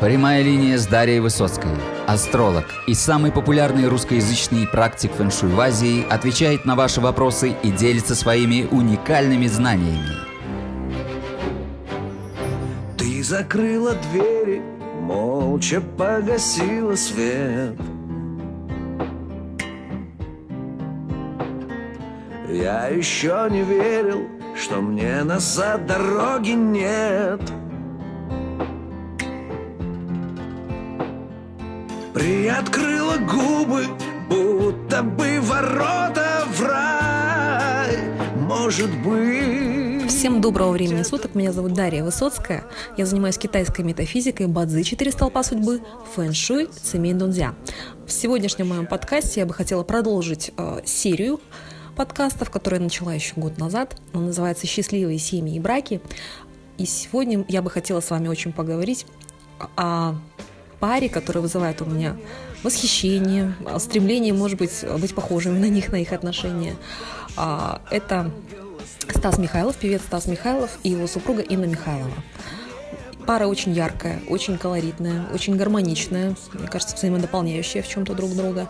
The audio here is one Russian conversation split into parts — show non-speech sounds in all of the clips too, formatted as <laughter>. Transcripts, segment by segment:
Прямая линия с Дарьей Высоцкой. Астролог и самый популярный русскоязычный практик фэншуй в Азии отвечает на ваши вопросы и делится своими уникальными знаниями. Ты закрыла двери, молча погасила свет. Я еще не верил, что мне назад дороги нет. Приоткрыла губы, будто бы ворота в рай. Может быть... Всем доброго времени суток, меня зовут Дарья Высоцкая. Я занимаюсь китайской метафизикой, бадзи, четыре столпа судьбы, фэн-шуй, цемень дунзя. В сегодняшнем моем подкасте я бы хотела продолжить э, серию подкастов, которые я начала еще год назад. Он называется «Счастливые семьи и браки». И сегодня я бы хотела с вами очень поговорить о паре, которая вызывает у меня восхищение, стремление, может быть, быть похожими <laughs> на них, на их отношения. А, это Стас Михайлов, певец Стас Михайлов и его супруга Инна Михайлова. Пара очень яркая, очень колоритная, очень гармоничная, мне кажется, взаимодополняющая в чем-то друг друга.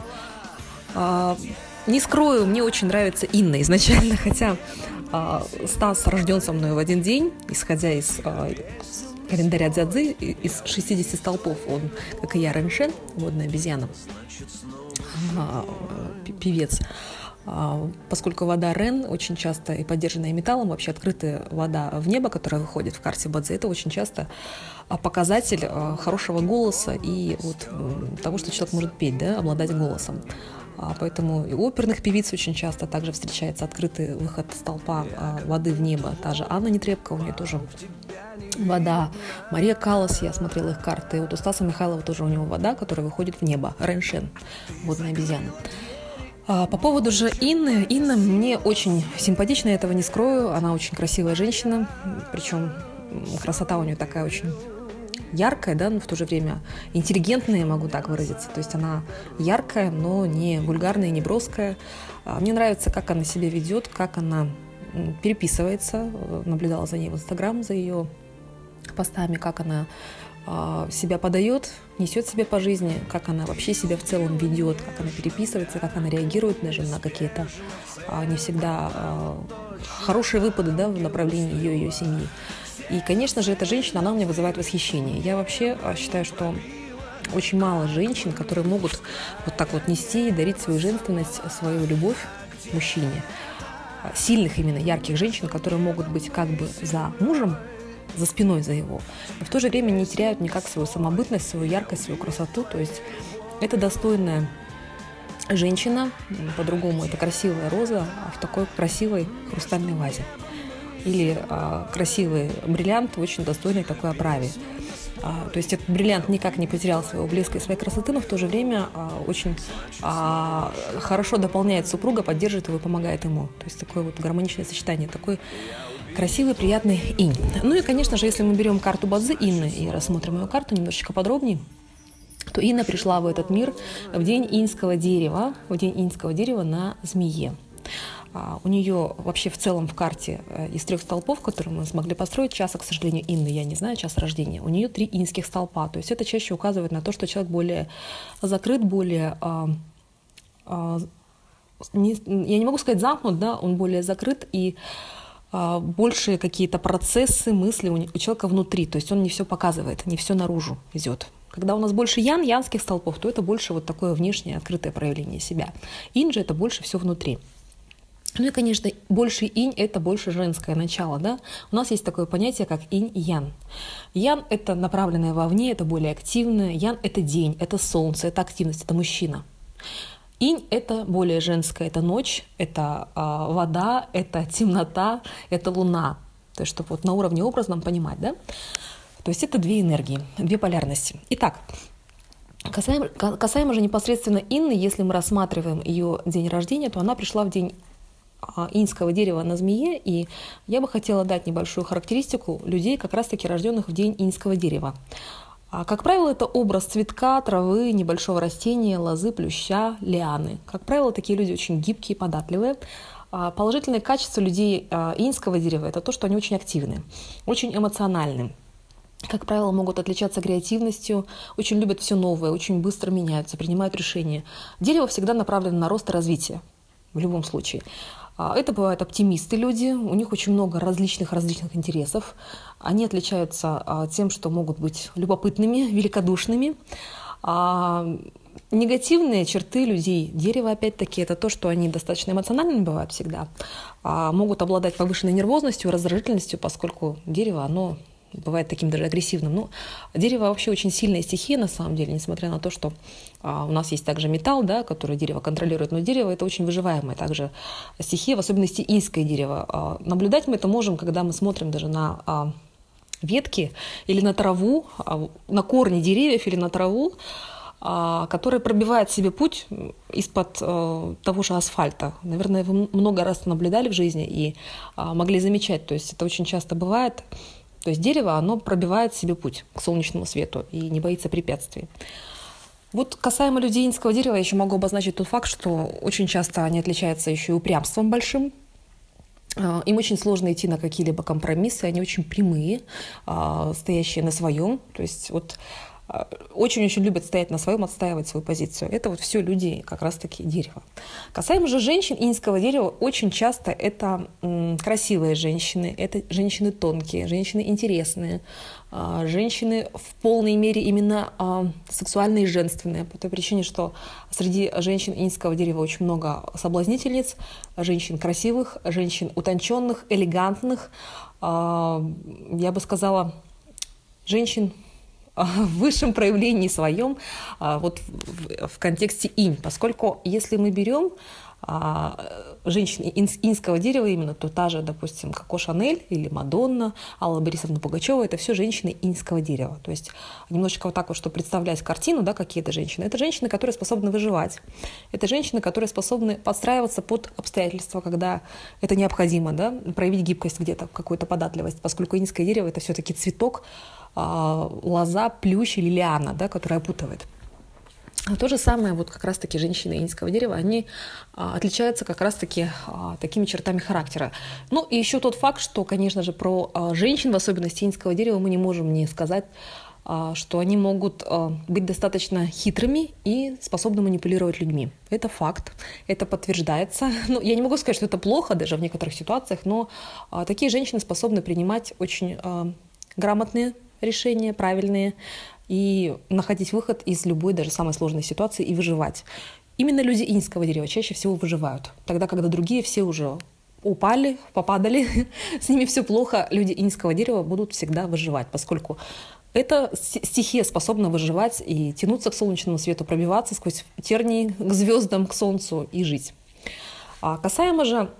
А, не скрою, мне очень нравится Инна изначально, <laughs> хотя Стас рожден со мной в один день, исходя из календаря Дзядзы из 60 столпов. Он, как и я, Рэншен, водная обезьяна, а, певец. А, поскольку вода Рен очень часто и поддержанная металлом, вообще открытая вода в небо, которая выходит в карте Бадзе, это очень часто а, показатель хорошего голоса и вот того, что человек может петь, да, обладать голосом. Поэтому и у оперных певиц очень часто также встречается открытый выход столпа воды в небо. Та же Анна Нетребко, у нее тоже вода. Мария Калас, я смотрела их карты. Вот у Стаса Михайлова тоже у него вода, которая выходит в небо. Реншен, водная обезьяна. А, по поводу же Инны. Инна мне очень симпатична, я этого не скрою. Она очень красивая женщина, причем красота у нее такая очень яркая, да, но в то же время интеллигентная, могу так выразиться. То есть она яркая, но не вульгарная, не броская. А, мне нравится, как она себя ведет, как она переписывается. Наблюдала за ней в Инстаграм, за ее постами, как она а, себя подает, несет себя по жизни, как она вообще себя в целом ведет, как она переписывается, как она реагирует даже на какие-то а, не всегда хорошие выпады да, в направлении ее и ее семьи. И, конечно же, эта женщина, она у меня вызывает восхищение. Я вообще считаю, что очень мало женщин, которые могут вот так вот нести и дарить свою женственность, свою любовь мужчине. Сильных именно, ярких женщин, которые могут быть как бы за мужем, за спиной за его, но в то же время не теряют никак свою самобытность, свою яркость, свою красоту. То есть это достойная женщина, по-другому это красивая роза в такой красивой хрустальной вазе. Или а, красивый бриллиант в очень достойной такой оправе. А, то есть этот бриллиант никак не потерял своего блеска и своей красоты, но в то же время а, очень а, хорошо дополняет супруга, поддерживает его и помогает ему. То есть такое вот гармоничное сочетание, такой красивый, приятный инь. Ну и, конечно же, если мы берем карту Бадзы Инны и рассмотрим ее карту немножечко подробнее, то Инна пришла в этот мир в день инского дерева, в день инского дерева на змее. А, у нее вообще в целом в карте э, из трех столпов, которые мы смогли построить, часа, к сожалению, Инны, я не знаю, час рождения, у нее три инских столпа. То есть это чаще указывает на то, что человек более закрыт, более а, а, я не могу сказать замкнут, да, он более закрыт и большие какие-то процессы, мысли у человека внутри. То есть он не все показывает, не все наружу везет. Когда у нас больше ян, янских столпов, то это больше вот такое внешнее открытое проявление себя. Инь же это больше все внутри. Ну и, конечно, больше инь – это больше женское начало. Да? У нас есть такое понятие, как инь и ян. Ян – это направленное вовне, это более активное. Ян – это день, это солнце, это активность, это мужчина. Инь – это более женское, это ночь, это э, вода, это темнота, это луна. То есть, чтобы вот на уровне образном понимать, да? То есть это две энергии, две полярности. Итак, касаемо, касаемо же непосредственно Инны, если мы рассматриваем ее день рождения, то она пришла в день инского дерева на змее, и я бы хотела дать небольшую характеристику людей, как раз-таки рожденных в день инского дерева. А, как правило, это образ цветка, травы, небольшого растения, лозы, плюща, лианы. Как правило, такие люди очень гибкие, податливые. А, положительные качества людей а, инского дерева – это то, что они очень активны, очень эмоциональны. как правило, могут отличаться креативностью, очень любят все новое, очень быстро меняются, принимают решения. Дерево всегда направлено на рост и развитие, в любом случае. А, это бывают оптимисты люди, у них очень много различных различных интересов. Они отличаются а, тем, что могут быть любопытными, великодушными. А негативные черты людей дерева, опять-таки, это то, что они достаточно эмоциональными бывают всегда, могут обладать повышенной нервозностью, раздражительностью, поскольку дерево, оно бывает таким даже агрессивным. Ну, дерево вообще очень сильная стихия на самом деле, несмотря на то, что а, у нас есть также металл, да, который дерево контролирует, но дерево это очень выживаемое также стихия, в особенности инское дерево. А, наблюдать мы это можем, когда мы смотрим даже на а, ветки или на траву, а, на корни деревьев или на траву, а, которая пробивает себе путь из-под а, того же асфальта. Наверное, вы много раз наблюдали в жизни и а, могли замечать. То есть это очень часто бывает. То есть дерево, оно пробивает себе путь к солнечному свету и не боится препятствий. Вот касаемо людей инского дерева, я еще могу обозначить тот факт, что очень часто они отличаются еще и упрямством большим. А, им очень сложно идти на какие-либо компромиссы, они очень прямые, а, стоящие на своем. То есть вот очень-очень любят стоять на своем, отстаивать свою позицию. Это вот все люди как раз-таки дерева. Касаемо же женщин инского дерева, очень часто это красивые женщины, это женщины тонкие, женщины интересные, а, женщины в полной мере именно а, сексуальные и женственные, по той причине, что среди женщин инского дерева очень много соблазнительниц, женщин красивых, женщин утонченных, элегантных, а, я бы сказала, женщин <laughs> в высшем проявлении своем а, вот в, контексте инь, поскольку если мы берем а, женщин инского дерева именно, то та же, допустим, Коко Шанель или Мадонна, Алла Борисовна Пугачева, это все женщины инского дерева. То есть немножечко вот так вот, что представлять картину, да, какие это женщины. Это женщины, которые способны выживать. Это женщины, которые способны подстраиваться под обстоятельства, когда это необходимо, да, проявить гибкость где-то, какую-то податливость, поскольку инское дерево это все-таки цветок, лоза, плющ или лиана, да, которая опутывает. А то же самое, вот как раз-таки женщины индийского дерева, они а, отличаются как раз-таки а, такими чертами характера. Ну и еще тот факт, что, конечно же, про а, женщин, в особенности индийского дерева, мы не можем не сказать, а, что они могут а, быть достаточно хитрыми и способны манипулировать людьми. Это факт, это подтверждается. <laughs> Ну, я не могу сказать, что это плохо даже в некоторых ситуациях, но а, такие женщины способны принимать очень а, грамотные решения правильные и находить выход из любой, даже самой сложной ситуации и выживать. Именно люди инского дерева чаще всего выживают, тогда, когда другие все уже упали, попадали, <laughs> с ними все плохо, люди инского дерева будут всегда выживать, поскольку эта стихия способна выживать и тянуться к солнечному свету, пробиваться сквозь тернии к звездам, к солнцу и жить. А касаемо же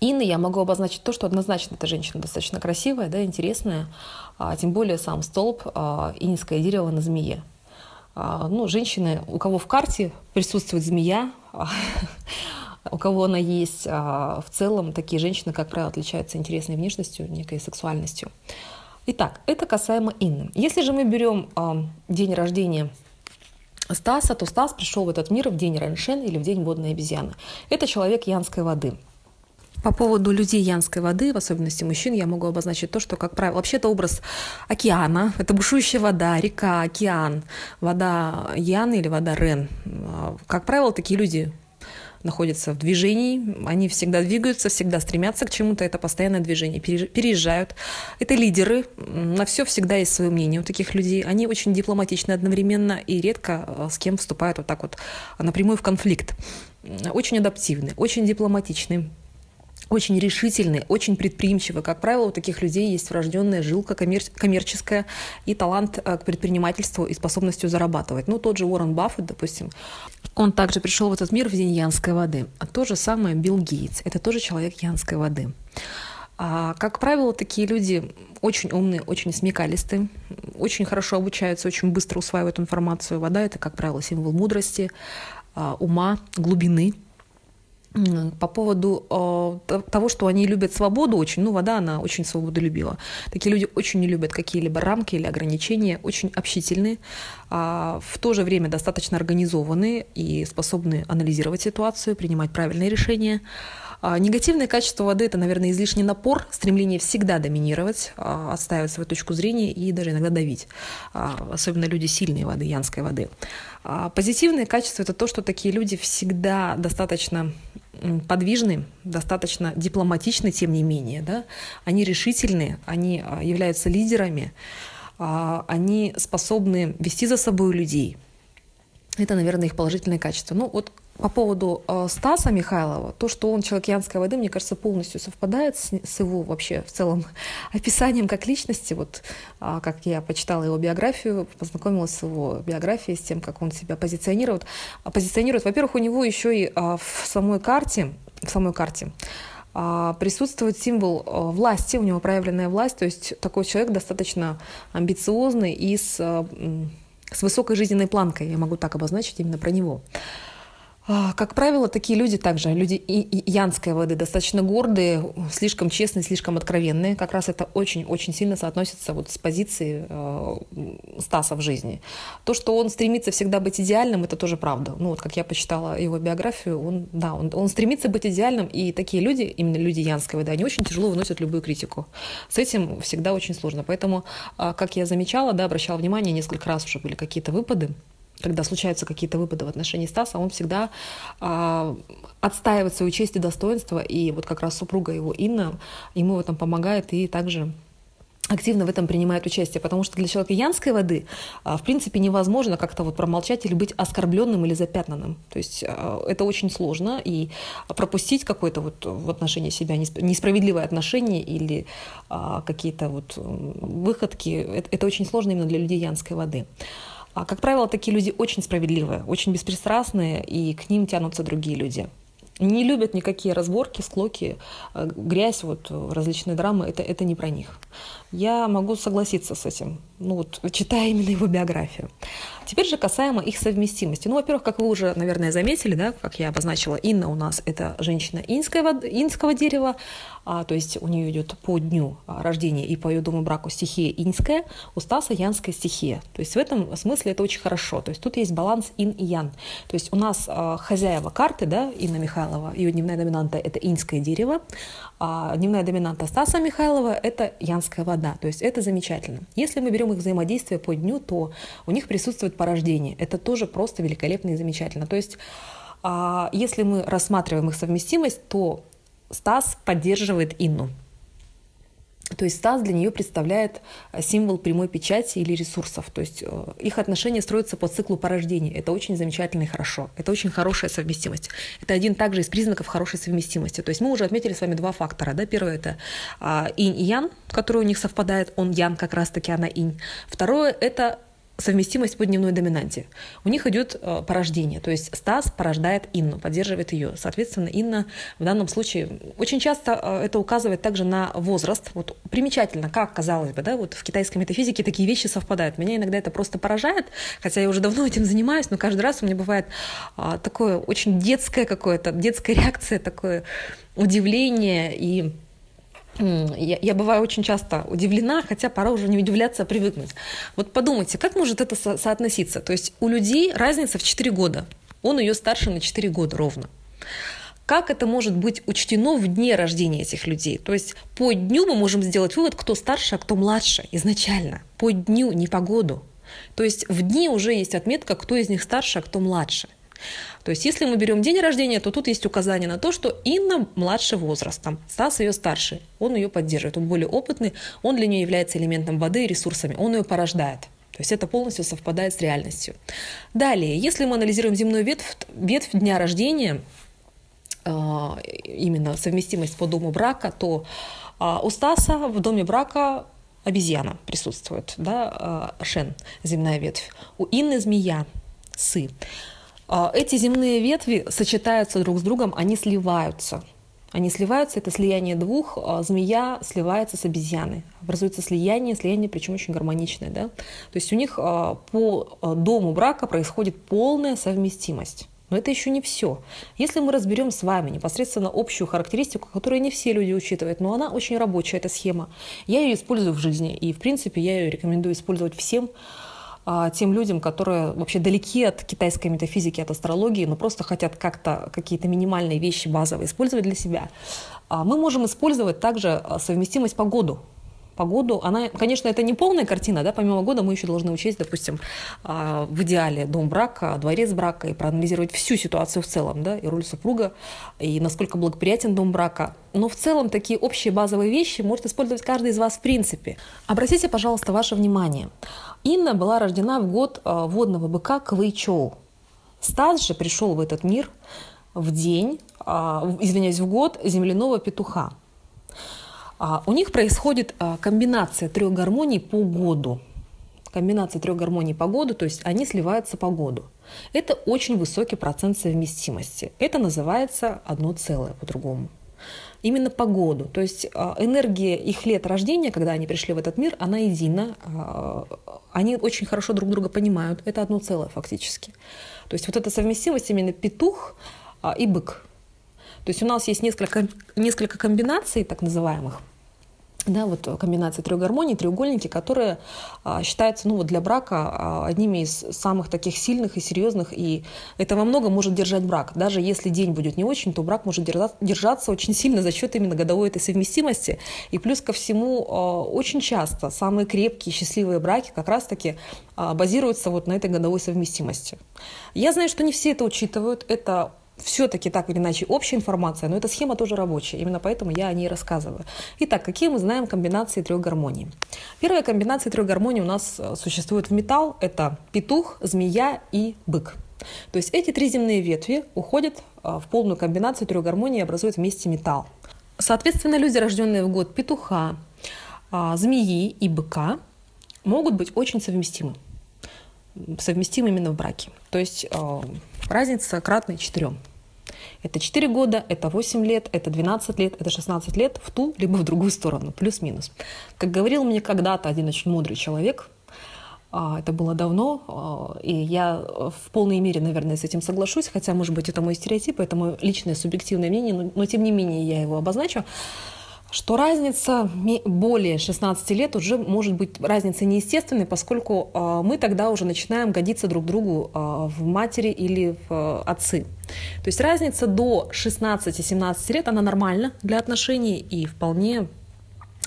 Инны я могу обозначить то, что однозначно эта женщина достаточно красивая, да, интересная, а, тем более сам столб а, инское дерево на змее. А, ну, женщины, у кого в карте присутствует змея, <laughs> у кого она есть, а, в целом такие женщины, как правило, отличаются интересной внешностью, некой сексуальностью. Итак, это касаемо Инны. Если же мы берем а, день рождения Стаса, то Стас пришел в этот мир в день Раншен или в день водной обезьяны. Это человек янской воды – по поводу людей янской воды, в особенности мужчин, я могу обозначить то, что, как правило, вообще это образ океана, это бушующая вода, река, океан, вода Ян или вода Рен. Как правило, такие люди находятся в движении, они всегда двигаются, всегда стремятся к чему-то, это постоянное движение, переезжают. Это лидеры, на все всегда есть свое мнение у таких людей. Они очень дипломатичны одновременно и редко э, с кем вступают вот так вот напрямую в конфликт. Очень адаптивны, очень дипломатичны, очень решительны, очень предприимчивы. Как правило, у таких людей есть врожденная жилка коммер- коммерческая и талант э, к предпринимательству и способностью зарабатывать. Ну, тот же Уоррен Баффет, допустим, он также пришел в этот мир в день янской воды. А то же самое Билл Гейтс. Это тоже человек янской воды. А, как правило, такие люди очень умные, очень смекалисты, очень хорошо обучаются, очень быстро усваивают информацию. Вода — это, как правило, символ мудрости, а, ума, глубины — по поводу э, того, что они любят свободу очень, ну, вода, она очень свободу любила. Такие люди очень не любят какие-либо рамки или ограничения, очень общительные, а в то же время достаточно организованные и способны анализировать ситуацию, принимать правильные решения. А негативное качество воды – это, наверное, излишний напор, стремление всегда доминировать, а, отстаивать свою точку зрения и даже иногда давить. А, особенно люди сильной воды, янской воды. Позитивное качество – это то, что такие люди всегда достаточно подвижны, достаточно дипломатичны, тем не менее. Да? Они решительны, они являются лидерами, они способны вести за собой людей. Это, наверное, их положительное качество. Ну, вот по поводу э, Стаса Михайлова, то, что он человек янской воды, мне кажется, полностью совпадает с, с его вообще в целом <laughs> описанием как личности. Вот э, как я почитала его биографию, познакомилась с его биографией, с тем, как он себя позиционирует. А позиционирует, во-первых, у него еще и э, в самой карте, в самой карте присутствует символ э, власти, у него проявленная власть, то есть такой человек достаточно амбициозный и с, э, с высокой жизненной планкой, я могу так обозначить именно про него. А, как правило, такие люди также, люди янской воды, достаточно гордые, слишком честные, слишком откровенные. Как раз это очень-очень сильно соотносится вот с позицией э, Стаса в жизни. То, что он стремится всегда быть идеальным, это тоже правда. Ну вот как я почитала его биографию, он, да, он, он стремится быть идеальным, и такие люди, именно люди янской воды, они очень тяжело выносят любую критику. С этим всегда очень сложно. Поэтому, э, как я замечала, да, обращала внимание, несколько раз уже были какие-то выпады, когда случаются какие-то выпады в отношении Стаса, он всегда э, отстаивает свою честь и достоинство, и вот как раз супруга его Инна ему в этом помогает и также активно в этом принимает участие, потому что для человека янской воды, в принципе, невозможно как-то вот промолчать или быть оскорбленным или запятнанным. То есть это очень сложно, и пропустить какое-то вот в отношении себя несправедливое отношение или какие-то вот выходки, это очень сложно именно для людей янской воды. А, как правило, такие люди очень справедливые, очень беспристрастные, и к ним тянутся другие люди. Не любят никакие разборки, склоки, э, грязь, вот, различные драмы, это, это не про них. Я могу согласиться с этим, ну вот, читая именно его биографию. Теперь же касаемо их совместимости. Ну, во-первых, как вы уже, наверное, заметили, да, как я обозначила, Инна у нас это женщина инского, инского дерева, а, то есть у нее идет по дню рождения и по ее дому браку стихия инская, у Стаса янская стихия. То есть в этом смысле это очень хорошо. То есть тут есть баланс ин и ян. То есть у нас а, хозяева карты, да, Инна Михайлова, ее дневная доминанта это инское дерево, а дневная доминанта Стаса Михайлова это янская вода. То есть это замечательно. Если мы берем их взаимодействие по дню, то у них присутствует порождение. Это тоже просто великолепно и замечательно. То есть а, если мы рассматриваем их совместимость, то Стас поддерживает Инну. То есть Стас для нее представляет э, символ прямой печати или ресурсов. То есть э, их отношения строятся по циклу порождения. Это очень замечательно и хорошо. Это очень хорошая совместимость. Это один также из признаков хорошей совместимости. То есть мы уже отметили с вами два фактора. Да? Первое – это а, инь и ян, который у них совпадает. Он ян как раз-таки, она инь. Второе – это совместимость по дневной доминанте. У них идет э, порождение, то есть Стас порождает Инну, поддерживает ее. Соответственно, Инна в данном случае очень часто э, это указывает также на возраст. Вот примечательно, как казалось бы, да, вот в китайской метафизике такие вещи совпадают. Меня иногда это просто поражает, хотя я уже давно <laughs> этим занимаюсь, но каждый раз у меня бывает а, такое очень детское какое-то, детская реакция, такое удивление и я, я бываю очень часто удивлена, хотя пора уже не удивляться, а привыкнуть. Вот подумайте, как может это со- соотноситься? То есть у людей разница в 4 года. Он ее старше на 4 года ровно. Как это может быть учтено в дне рождения этих людей? То есть по дню мы можем сделать вывод, кто старше, а кто младше изначально. По дню, не по году. То есть в дни уже есть отметка, кто из них старше, а кто младше. То есть если мы берем день рождения, то тут есть указание на то, что Инна младше возрастом, Стас ее старше, он ее поддерживает, он более опытный, он для нее является элементом воды и ресурсами, он ее порождает. То есть это полностью совпадает с реальностью. Далее, если мы анализируем земную ветвь, ветвь дня рождения, а, именно совместимость по дому брака, то а, у Стаса в доме брака обезьяна присутствует, да, а, Шен, земная ветвь. У Инны змея, Сы. А, эти земные ветви сочетаются друг с другом, они сливаются. Они сливаются, это слияние двух, а, змея сливается с обезьяной. Образуется слияние, слияние причем очень гармоничное. Да? То есть у них а, по дому брака происходит полная совместимость. Но это еще не все. Если мы разберем с вами непосредственно общую характеристику, которую не все люди учитывают, но она очень рабочая, эта схема, я ее использую в жизни, и в принципе я ее рекомендую использовать всем, тем людям, которые вообще далеки от китайской метафизики, от астрологии, но просто хотят как-то какие-то минимальные вещи базовые использовать для себя, а, мы можем использовать также а, совместимость по году погоду. Она, конечно, это не полная картина, да, помимо года мы еще должны учесть, допустим, а, в идеале дом брака, дворец брака и проанализировать всю ситуацию в целом, да, и роль супруга, и насколько благоприятен дом брака. Но в целом такие общие базовые вещи может использовать каждый из вас в принципе. Обратите, пожалуйста, ваше внимание. Инна была рождена в год а, водного быка Квейчоу. Стас же пришел в этот мир в день, а, извиняюсь, в год земляного петуха. А, у них происходит а, комбинация трех гармоний по году. Комбинация трех гармоний по году, то есть они сливаются по году. Это очень высокий процент совместимости. Это называется одно целое по-другому. Именно по году. То есть а, энергия их лет рождения, когда они пришли в этот мир, она едина. Они очень хорошо друг друга понимают. Это одно целое фактически. То есть вот эта совместимость именно петух и бык. То есть у нас есть несколько, несколько комбинаций так называемых, да, вот комбинация трех гармоний, треугольники, которые а, считаются ну, вот для брака а, одними из самых таких сильных и серьезных, и это во многом может держать брак. Даже если день будет не очень, то брак может держаться, держаться очень сильно за счет именно годовой этой совместимости. И плюс ко всему, а, очень часто самые крепкие, счастливые браки как раз-таки а, базируются вот на этой годовой совместимости. Я знаю, что не все это учитывают, это все-таки так или иначе общая информация, но эта схема тоже рабочая, именно поэтому я о ней рассказываю. Итак, какие мы знаем комбинации трех гармоний? Первая комбинация трех гармоний у нас э, существует в металл, это петух, змея и бык. То есть эти три земные ветви уходят э, в полную комбинацию трех гармоний и образуют вместе металл. Соответственно, люди, рожденные в год петуха, а, змеи и быка, могут быть очень совместимы совместимы именно в браке. То есть э, разница кратная четырем. Это 4 года, это 8 лет, это 12 лет, это 16 лет в ту либо в другую сторону, плюс-минус. Как говорил мне когда-то один очень мудрый человек, а, это было давно, а, и я в полной мере, наверное, с этим соглашусь, хотя, может быть, это мой стереотип, это мое личное субъективное мнение, но, но тем не менее я его обозначу что разница более 16 лет уже может быть разница неестественной, поскольку а, мы тогда уже начинаем годиться друг другу а, в матери или в а, отцы. То есть разница до 16-17 лет, она нормальна для отношений и вполне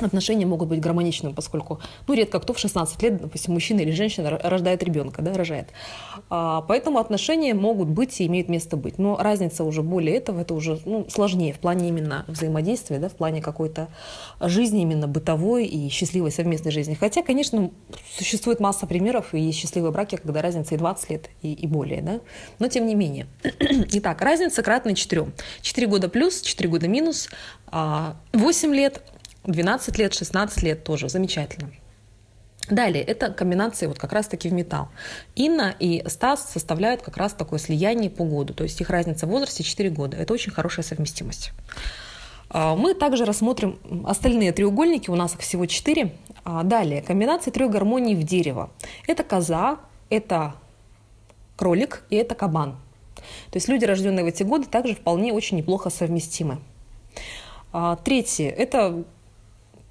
отношения могут быть гармоничными, поскольку, ну, редко кто в 16 лет, допустим, мужчина или женщина рождает ребенка, да, рожает. А, поэтому отношения могут быть и имеют место быть. Но разница уже более этого, это уже ну, сложнее в плане именно взаимодействия, да, в плане какой-то жизни именно бытовой и счастливой совместной жизни. Хотя, конечно, существует масса примеров, и счастливые браки, когда разница и 20 лет, и, и более, да, но тем не менее. <clears throat> Итак, разница кратная 4. 4 года плюс, 4 года минус, 8 а, лет – 12 лет, 16 лет тоже замечательно. Далее, это комбинация вот как раз-таки в металл. Инна и Стас составляют как раз такое слияние по году, то есть их разница в возрасте 4 года. Это очень хорошая совместимость. А, мы также рассмотрим остальные треугольники, у нас их всего 4. А, далее, комбинация трех гармоний в дерево. Это коза, это кролик и это кабан. То есть люди, рожденные в эти годы, также вполне очень неплохо совместимы. А, третье – это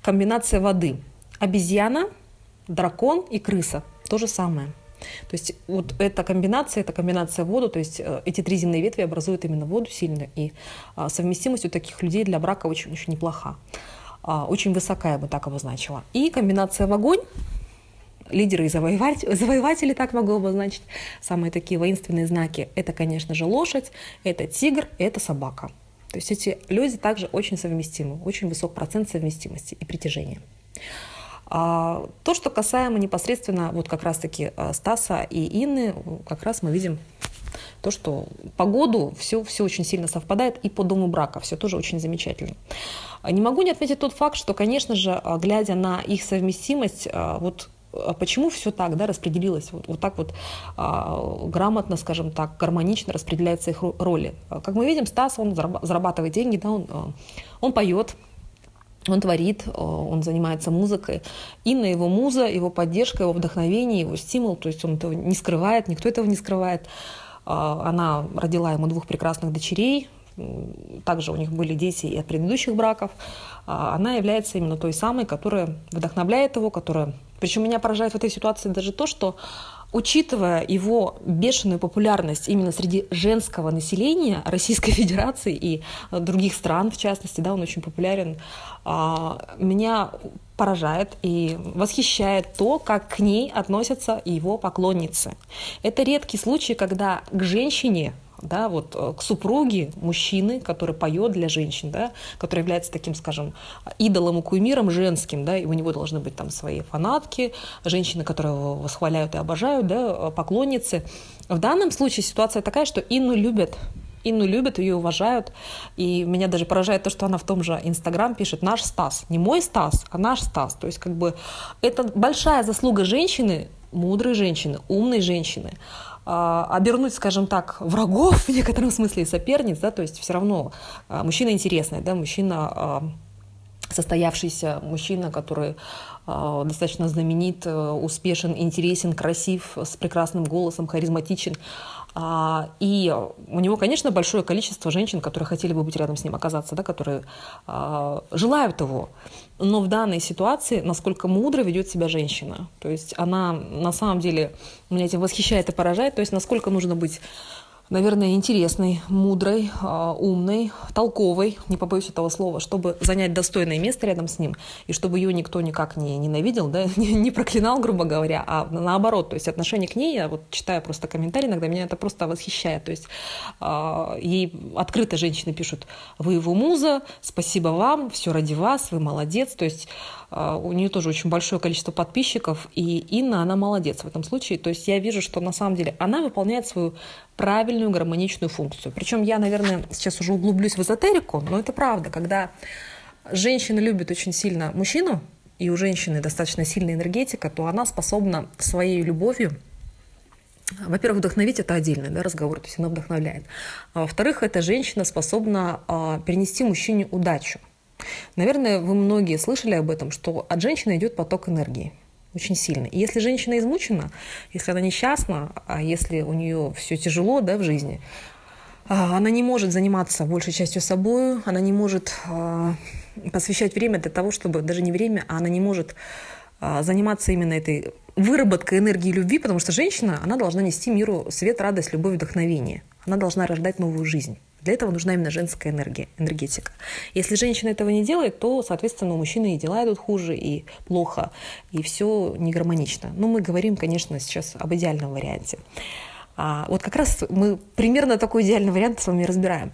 комбинация воды. Обезьяна, дракон и крыса. То же самое. То есть вот эта комбинация, это комбинация воду, то есть э, эти три земные ветви образуют именно воду сильно, и а, совместимость у таких людей для брака очень-очень неплоха. А, очень высокая, я бы так обозначила. И комбинация в огонь, лидеры и завоеватели, завоеватели, так могу обозначить, самые такие воинственные знаки, это, конечно же, лошадь, это тигр, это собака. То есть эти люди также очень совместимы, очень высок процент совместимости и притяжения. А, то, что касаемо непосредственно вот как раз-таки а, Стаса и Инны, как раз мы видим то, что по году все, все очень сильно совпадает, и по дому брака все тоже очень замечательно. Не могу не отметить тот факт, что, конечно же, а, глядя на их совместимость, вот а почему все так, да, распределилось, вот, вот так вот а, грамотно, скажем так, гармонично распределяются их роли. Как мы видим, Стас, он зарабатывает деньги, да, он, а, он поет, он творит, он занимается музыкой. Инна его муза, его поддержка, его вдохновение, его стимул, то есть он этого не скрывает, никто этого не скрывает. она родила ему двух прекрасных дочерей, также у них были дети и от предыдущих браков, она является именно той самой, которая вдохновляет его, которая... Причем меня поражает в этой ситуации даже то, что учитывая его бешеную популярность именно среди женского населения Российской <laughs> Федерации и других стран, в частности, да, он очень популярен, меня поражает и восхищает то, как к ней относятся его поклонницы. Это редкий случай, когда к женщине да, вот э, к супруге мужчины, который поет для женщин, да, который является таким, скажем, идолом и кумиром женским, да, и у него должны быть там свои фанатки, женщины, которые его восхваляют и обожают, да, поклонницы. В данном случае ситуация такая, что Инну любят, Инну любят, ее уважают. И меня даже поражает то, что она в том же Инстаграм пишет «наш Стас». Не мой Стас, а наш Стас. То есть как бы это большая заслуга женщины, мудрой женщины, умной женщины, обернуть, скажем так, врагов в некотором смысле и соперниц, да, то есть все равно а, мужчина интересный, да, мужчина а, состоявшийся мужчина, который достаточно знаменит, успешен, интересен, красив, с прекрасным голосом, харизматичен. А, и у него, конечно, большое количество женщин, которые хотели бы быть рядом с ним, оказаться, да, которые а, желают его. Но в данной ситуации, насколько мудро ведет себя женщина. То есть она на самом деле меня этим восхищает и поражает. То есть насколько нужно быть наверное, интересной, мудрой, а, умной, толковой, не побоюсь этого слова, чтобы занять достойное место рядом с ним, и чтобы ее никто никак не ненавидел, да, <laughs> не, проклинал, грубо говоря, а наоборот, то есть отношение к ней, я вот читаю просто комментарии, иногда меня это просто восхищает, то есть э, ей открыто женщины пишут, вы его муза, спасибо вам, все ради вас, вы молодец, то есть а, у нее тоже очень большое количество подписчиков, и Инна, она молодец в этом случае. То есть я вижу, что на самом деле она выполняет свою правильную гармоничную функцию. Причем я, наверное, сейчас уже углублюсь в эзотерику, но это правда, когда женщина любит очень сильно мужчину, и у женщины достаточно сильная энергетика, то она способна своей любовью во-первых, вдохновить это отдельный да, разговор, то есть она вдохновляет. А во-вторых, эта женщина способна а, перенести мужчине удачу. Наверное, вы многие слышали об этом, что от женщины идет поток энергии очень сильно. И если женщина измучена, если она несчастна, а если у нее все тяжело да, в жизни, а, она не может заниматься большей частью собой, она не может а, посвящать время для того, чтобы, даже не время, а она не может а, заниматься именно этой выработкой энергии любви, потому что женщина, она должна нести миру свет, радость, любовь, вдохновение. Она должна рождать новую жизнь. Для этого нужна именно женская энергия, энергетика. Если женщина этого не делает, то, соответственно, у мужчины и дела идут хуже, и плохо, и все не гармонично. Но мы говорим, конечно, сейчас об идеальном варианте. А вот как раз мы примерно такой идеальный вариант с вами разбираем.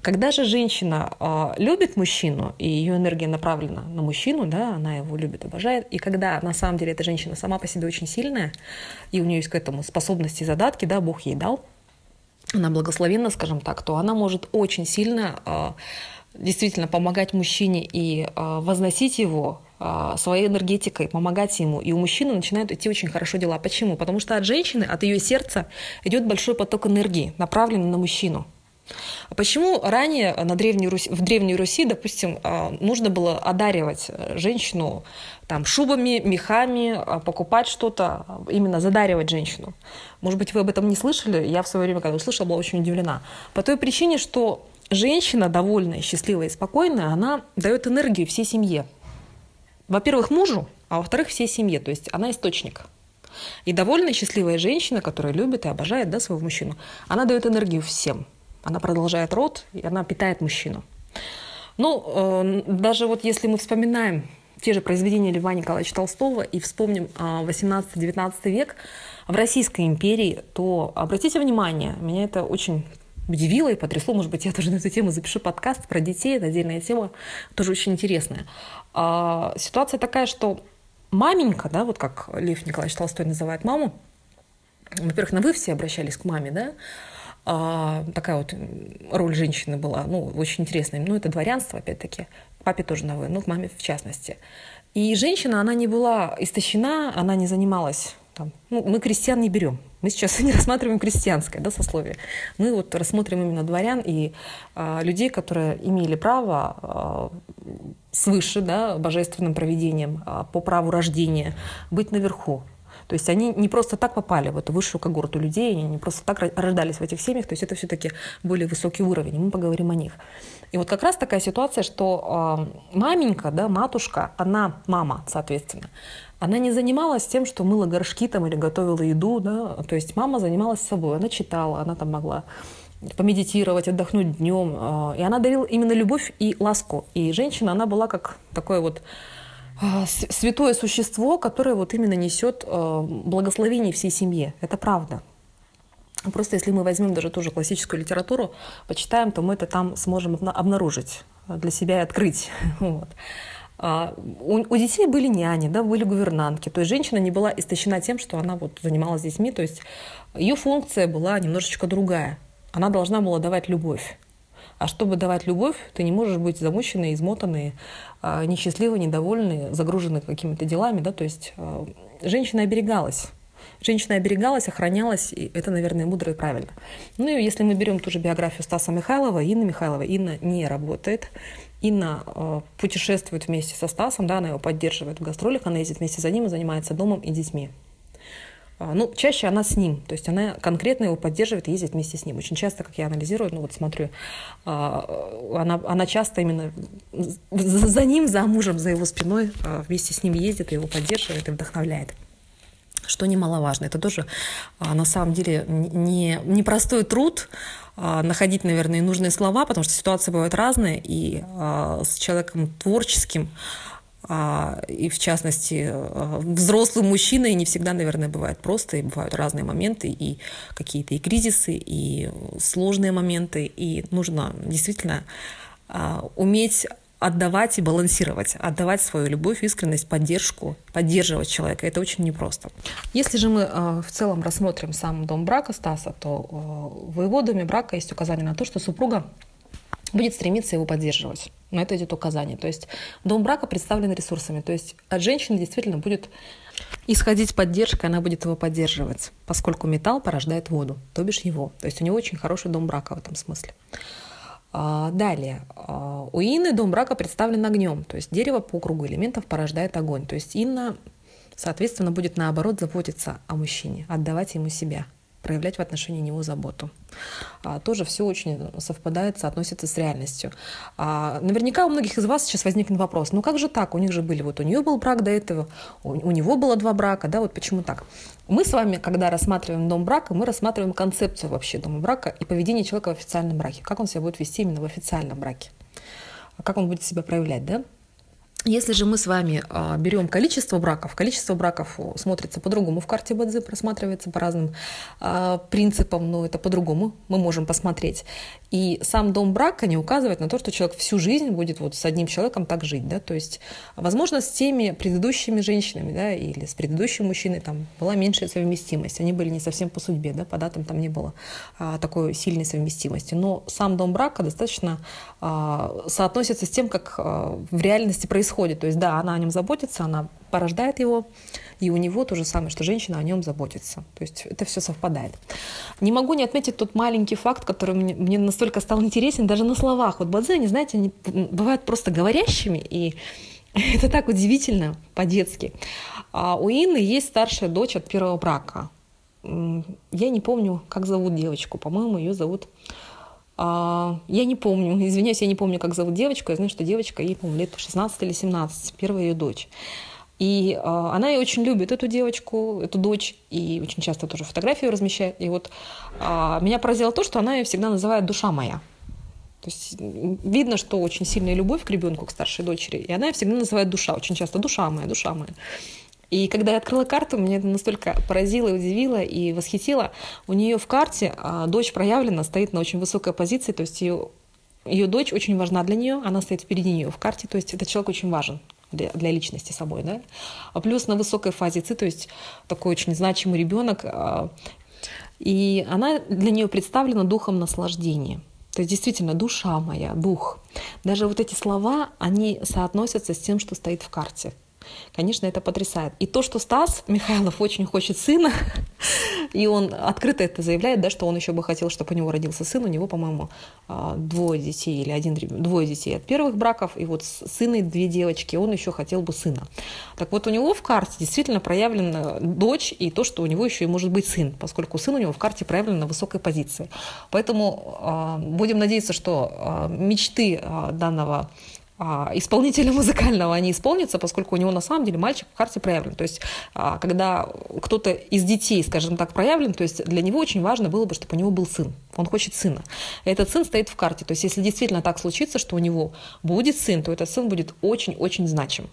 Когда же женщина э, любит мужчину, и ее энергия направлена на мужчину, да, она его любит, обожает, и когда на самом деле эта женщина сама по себе очень сильная, и у нее есть к этому способности и задатки, да, Бог ей дал, она благословенна, скажем так, то она может очень сильно а, действительно помогать мужчине и а, возносить его а, своей энергетикой, помогать ему. И у мужчины начинают идти очень хорошо дела. Почему? Потому что от женщины, от ее сердца идет большой поток энергии, направленный на мужчину. Почему ранее на Древней Руси, в Древней Руси, допустим, нужно было одаривать женщину там, шубами, мехами, а, покупать что-то, именно задаривать женщину. Может быть, вы об этом не слышали? Я в свое время, когда услышала, была очень удивлена. По той причине, что женщина довольная, счастливая и спокойная, она дает энергию всей семье. Во-первых, мужу, а во-вторых, всей семье. То есть она источник. И довольная, счастливая женщина, которая любит и обожает да, своего мужчину, она дает энергию всем. Она продолжает род, и она питает мужчину. Ну, э, даже вот если мы вспоминаем те же произведения Льва Николаевича Толстого и вспомним 18-19 а, век в Российской империи, то обратите внимание, меня это очень удивило и потрясло. Может быть, я тоже на эту тему запишу подкаст про детей. Это отдельная тема, тоже очень интересная. А, ситуация такая, что маменька, да, вот как Лев Николаевич Толстой называет маму, во-первых, на вы все обращались к маме, да, а, такая вот роль женщины была, ну, очень интересная. Ну, это дворянство, опять-таки. Папе тоже на «вы», ну, к маме в частности. И женщина, она не была истощена, она не занималась там, ну, мы крестьян не берем. Мы сейчас <laughs> не рассматриваем крестьянское да, сословие. Мы вот рассмотрим именно дворян и э, людей, которые имели право э, свыше, да, божественным проведением, э, по праву рождения, быть наверху. То есть они не просто так попали в эту высшую когорту людей, они не просто так рождались в этих семьях, то есть это все-таки более высокий уровень, мы поговорим о них. И вот как раз такая ситуация, что э, маменька, да, матушка, она мама, соответственно, она не занималась тем, что мыла горшки там или готовила еду, да, то есть мама занималась собой, она читала, она там могла помедитировать, отдохнуть днем, э, и она дарила именно любовь и ласку. И женщина, она была как такое вот святое существо, которое вот именно несет э, благословение всей семье. Это правда. Просто если мы возьмем даже ту же классическую литературу, почитаем, то мы это там сможем обнаружить для себя и открыть. <laughs> Вот. А, у, у детей были няни, да, были гувернантки. То есть женщина не была истощена тем, что она вот занималась детьми. То есть ее функция была немножечко другая. Она должна была давать любовь. А чтобы давать любовь, ты не можешь быть замученной, измотанной, а, несчастливой, недовольной, загруженной какими-то делами. Да? То есть а, женщина оберегалась. Женщина оберегалась, охранялась, и это, наверное, мудро и правильно. Ну и если мы берем ту же биографию Стаса Михайлова, Инны Михайлова, Инна не работает. Инна э, путешествует вместе со Стасом, да, она его поддерживает в гастролях, она ездит вместе за ним и занимается домом и детьми. А, ну, чаще она с ним, то есть она конкретно его поддерживает и ездит вместе с ним. Очень часто, как я анализирую, ну вот смотрю, а, она, она часто именно за ним, за мужем, за его спиной а, вместе с ним ездит, и его поддерживает и вдохновляет что немаловажно. Это тоже на самом деле не, не простой труд находить, наверное, нужные слова, потому что ситуации бывают разные, и с человеком творческим и в частности взрослым мужчиной не всегда, наверное, бывает просто, и бывают разные моменты, и какие-то и кризисы, и сложные моменты, и нужно действительно уметь отдавать и балансировать, отдавать свою любовь, искренность, поддержку, поддерживать человека. Это очень непросто. Если же мы э, в целом рассмотрим сам дом брака Стаса, то э, в его доме брака есть указание на то, что супруга будет стремиться его поддерживать. На это идет указание. То есть дом брака представлен ресурсами. То есть от женщины действительно будет исходить поддержка, она будет его поддерживать, поскольку металл порождает воду, то бишь его. То есть у него очень хороший дом брака в этом смысле. А, далее, а, у Инны дом брака представлен огнем, то есть дерево по кругу элементов порождает огонь. То есть Инна, соответственно, будет наоборот заботиться о мужчине, отдавать ему себя – проявлять в отношении него заботу. А, тоже все очень совпадает, соотносится с реальностью. А, наверняка у многих из вас сейчас возникнет вопрос, ну как же так, у них же были, вот у нее был брак до этого, у, у него было два брака, да, вот почему так? Мы с вами, когда рассматриваем дом брака, мы рассматриваем концепцию вообще дома брака и поведение человека в официальном браке, как он себя будет вести именно в официальном браке, как он будет себя проявлять, да? Если же мы с вами а, берем количество браков, количество браков смотрится по-другому в карте Бадзи, просматривается по разным а, принципам, но это по-другому мы можем посмотреть. И сам дом брака не указывает на то, что человек всю жизнь будет вот с одним человеком так жить. Да? То есть, возможно, с теми предыдущими женщинами да, или с предыдущим мужчиной там была меньшая совместимость. Они были не совсем по судьбе, да, по датам там не было а, такой сильной совместимости. Но сам дом брака достаточно а, соотносится с тем, как а, в реальности происходит. То есть, да, она о нем заботится, она порождает его, и у него то же самое, что женщина о нем заботится. То есть это все совпадает. Не могу не отметить тот маленький факт, который мне, мне настолько стал интересен даже на словах. Вот бадзи, они, знаете, они бывают просто говорящими, и <laughs> это так удивительно по-детски. А у Инны есть старшая дочь от первого брака. Я не помню, как зовут девочку. По-моему, ее зовут а, я не помню, <laughs> извиняюсь, я не помню, как зовут девочку. Я знаю, что девочка, ей, по-моему, лет 16 или 17, первая ее дочь. И э, она ее очень любит, эту девочку, эту дочь, и очень часто тоже фотографию размещает. И вот э, меня поразило то, что она ее всегда называет «душа моя». То есть видно, что очень сильная любовь к ребенку, к старшей дочери, и она ее всегда называет «душа», очень часто «душа моя, душа моя». И когда я открыла карту, меня это настолько поразило, удивило и восхитило. У нее в карте а, дочь проявлена, стоит на очень высокой позиции, то есть ее, ее дочь очень важна для нее, она стоит впереди нее в карте, то есть этот человек очень важен для, для личности собой, да. А плюс на высокой фазе ци, то есть такой очень значимый ребенок, а, и она для нее представлена духом наслаждения. То есть действительно душа моя, дух. Даже вот эти слова, они соотносятся с тем, что стоит в карте. Конечно, это потрясает. И то, что Стас Михайлов очень хочет сына, <laughs> И он открыто это заявляет, да, что он еще бы хотел, чтобы у него родился сын. У него, по-моему, а, двое детей или один двое детей от первых браков, и вот сын и две девочки, он еще хотел бы сына. Так вот, у него в карте действительно проявлена дочь и то, что у него еще и может быть сын, поскольку сын у него в карте проявлен на высокой позиции. Поэтому э, будем надеяться, что э, мечты данного а, исполнителя <laughs> музыкального они исполнятся, поскольку у него на самом деле мальчик в карте проявлен. То есть, а, когда кто-то из детей, скажем так, проявлен, то есть для него очень важно было бы, чтобы у него был сын. Он хочет сына. Этот сын стоит в карте. То есть, если действительно так случится, что у него будет сын, то этот сын будет очень-очень значим.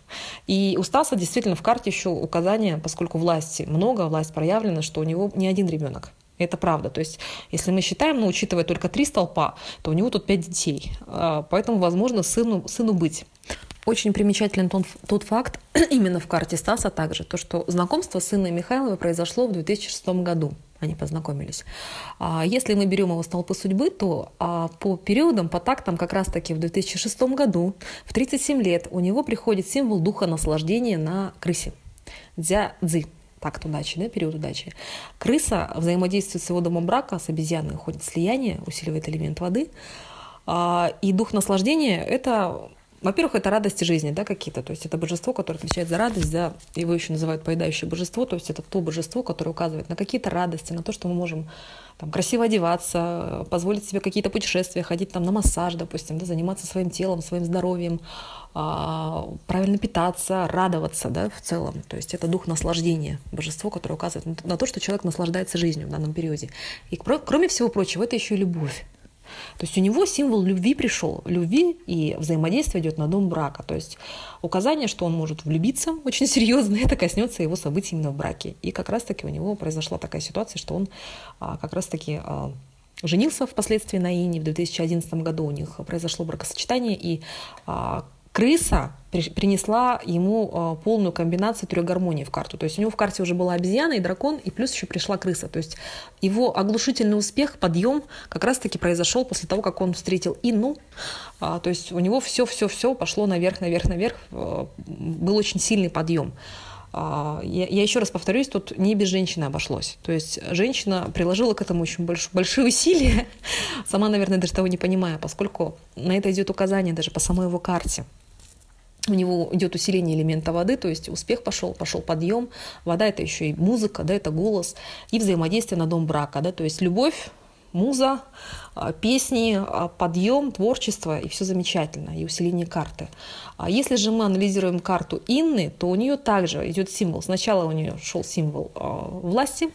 И у Стаса действительно в карте еще указание, поскольку власти много, власть проявлена, что у него не один ребенок. Это правда. То есть, если мы считаем, ну, учитывая только три столпа, то у него тут пять детей. А, поэтому, возможно, сыну, сыну быть. Очень примечателен тот, тот факт, <clears throat> именно в карте Стаса также, то, что знакомство с сыном Михайловой произошло в 2006 году. Они познакомились. А если мы берем его столпы судьбы, то а, по периодам, по тактам, как раз-таки в 2006 году, в 37 лет, у него приходит символ духа наслаждения на крысе. Дзя-дзы такт удачи, да, период удачи. Крыса взаимодействует с его домом брака, с обезьяной уходит слияние, усиливает элемент воды. А, и дух наслаждения – это во-первых, это радости жизни, да, какие-то. То есть это божество, которое отвечает за радость, да, его еще называют поедающее божество. То есть это то божество, которое указывает на какие-то радости, на то, что мы можем там, красиво одеваться, позволить себе какие-то путешествия, ходить там на массаж, допустим, да, заниматься своим телом, своим здоровьем, а, правильно питаться, радоваться, да, в целом. То есть это дух наслаждения, божество, которое указывает на то, что человек наслаждается жизнью в данном периоде. И кроме всего прочего, это еще и любовь. То есть у него символ любви пришел, любви и взаимодействие идет на дом брака. То есть указание, что он может влюбиться <laughs> очень серьезно, это коснется его событий именно в браке. И как раз-таки у него произошла такая ситуация, что он а, как раз-таки а, женился впоследствии на Ине. В 2011 году у них произошло бракосочетание, и а, крыса принесла ему а, полную комбинацию трех гармоний в карту. То есть у него в карте уже была обезьяна и дракон, и плюс еще пришла крыса. То есть его оглушительный успех, подъем как раз-таки произошел после того, как он встретил Инну. А, то есть у него все-все-все пошло наверх, наверх, наверх. А, был очень сильный подъем. Я, я еще раз повторюсь, тут не без женщины обошлось. То есть женщина приложила к этому очень больш, большие усилия, <laughs> сама, наверное, даже того не понимая, поскольку на это идет указание даже по самой его карте у него идет усиление элемента воды, то есть успех пошел, пошел подъем. Вода это еще и музыка, да, это голос и взаимодействие на дом брака, да, то есть любовь, муза, а, песни, а, подъем, творчество, и все замечательно, и усиление карты. А если же мы анализируем карту Инны, то у нее также идет символ. Сначала у нее шел символ власти,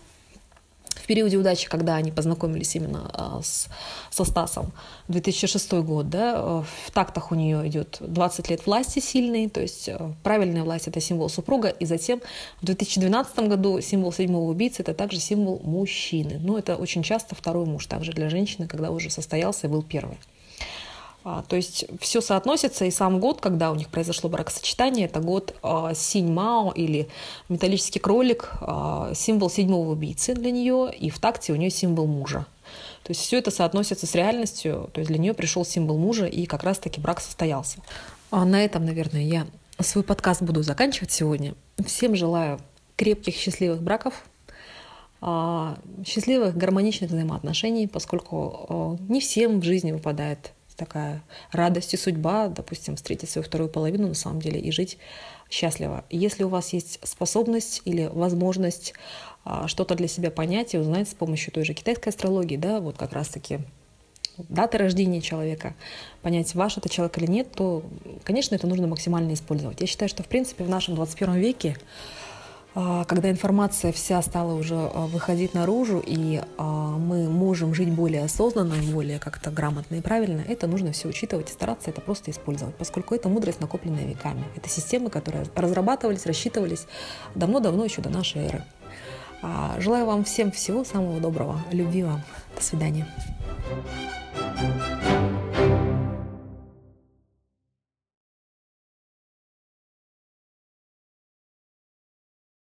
в периоде удачи, когда они познакомились именно а, с, со Стасом, 2006 год, да, э, в тактах у нее идет 20 лет власти сильной, то есть э, правильная власть – это символ супруга, и затем в 2012 году символ седьмого убийцы – это также символ мужчины. Но это очень часто второй муж, также для женщины, когда уже состоялся и был первый. А, то есть все соотносится, и сам год, когда у них произошло бракосочетание, это год а, Синь Мао или металлический кролик, а, символ седьмого убийцы для нее, и в такте у нее символ мужа. То есть все это соотносится с реальностью, то есть для нее пришел символ мужа, и как раз-таки брак состоялся. А на этом, наверное, я свой подкаст буду заканчивать сегодня. Всем желаю крепких, счастливых браков, счастливых, гармоничных взаимоотношений, поскольку не всем в жизни выпадает такая радость и судьба, допустим, встретить свою вторую половину на самом деле и жить счастливо. если у вас есть способность или возможность а, что-то для себя понять и узнать с помощью той же китайской астрологии, да, вот как раз-таки даты рождения человека, понять, ваш это человек или нет, то, конечно, это нужно максимально использовать. Я считаю, что, в принципе, в нашем 21 веке когда информация вся стала уже а, выходить наружу, и а, мы можем жить более осознанно, более как-то грамотно и правильно, это нужно все учитывать и стараться это просто использовать, поскольку это мудрость, накопленная веками. Это системы, которые разрабатывались, рассчитывались давно-давно еще до нашей эры. Желаю вам всем всего самого доброго. Любви вам. До свидания.